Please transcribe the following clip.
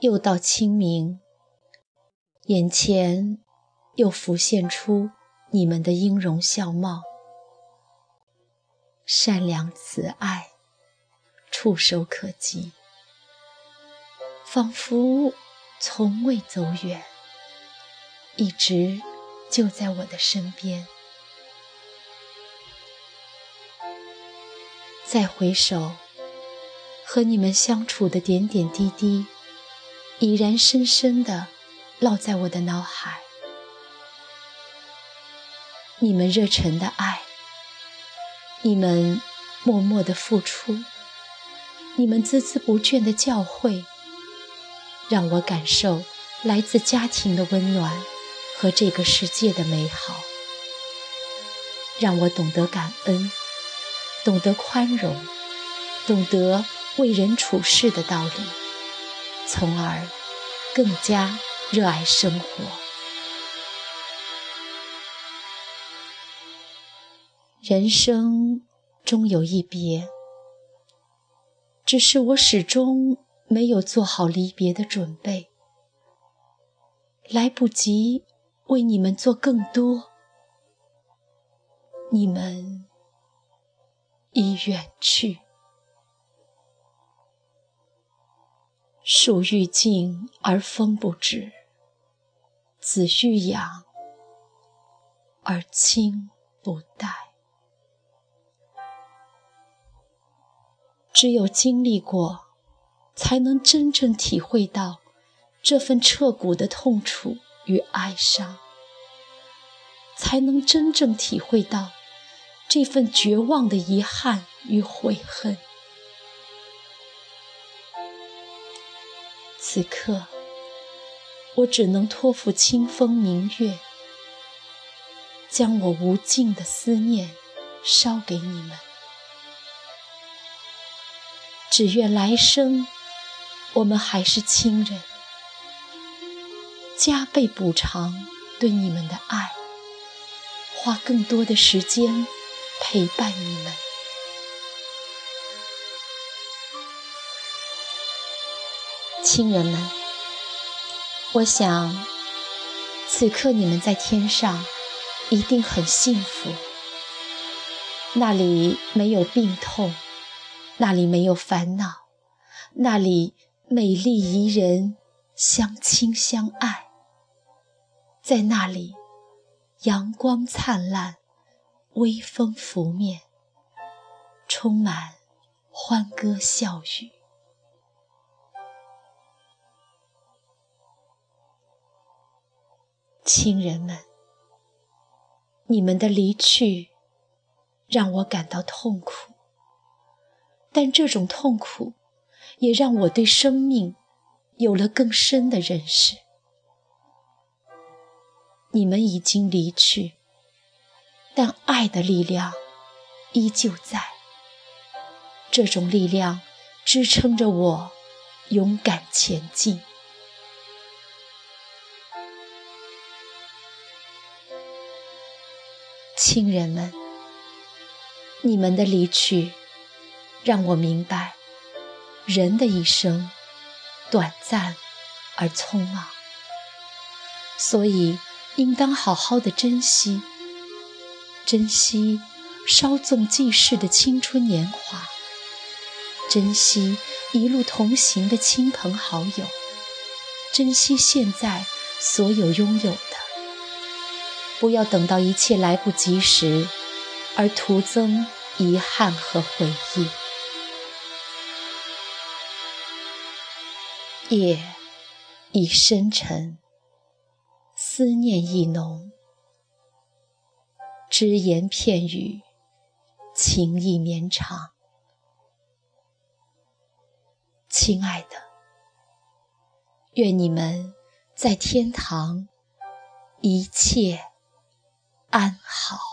又到清明，眼前又浮现出你们的音容笑貌，善良慈爱，触手可及，仿佛从未走远，一直就在我的身边。再回首，和你们相处的点点滴滴，已然深深地烙在我的脑海。你们热忱的爱，你们默默的付出，你们孜孜不倦的教诲，让我感受来自家庭的温暖和这个世界的美好，让我懂得感恩。懂得宽容，懂得为人处事的道理，从而更加热爱生活。人生终有一别，只是我始终没有做好离别的准备，来不及为你们做更多，你们。已远去，树欲静而风不止，子欲养而亲不待。只有经历过，才能真正体会到这份彻骨的痛楚与哀伤，才能真正体会到。这份绝望的遗憾与悔恨，此刻我只能托付清风明月，将我无尽的思念捎给你们。只愿来生我们还是亲人，加倍补偿对你们的爱，花更多的时间。陪伴你们，亲人们。我想，此刻你们在天上一定很幸福。那里没有病痛，那里没有烦恼，那里美丽宜人，相亲相爱。在那里，阳光灿烂。微风拂面，充满欢歌笑语。亲人们，你们的离去让我感到痛苦，但这种痛苦也让我对生命有了更深的认识。你们已经离去。但爱的力量依旧在，这种力量支撑着我勇敢前进。亲人们，你们的离去让我明白，人的一生短暂而匆忙，所以应当好好的珍惜。珍惜稍纵即逝的青春年华，珍惜一路同行的亲朋好友，珍惜现在所有拥有的。不要等到一切来不及时，而徒增遗憾和回忆。夜已深沉，思念亦浓。只言片语，情意绵长。亲爱的，愿你们在天堂一切安好。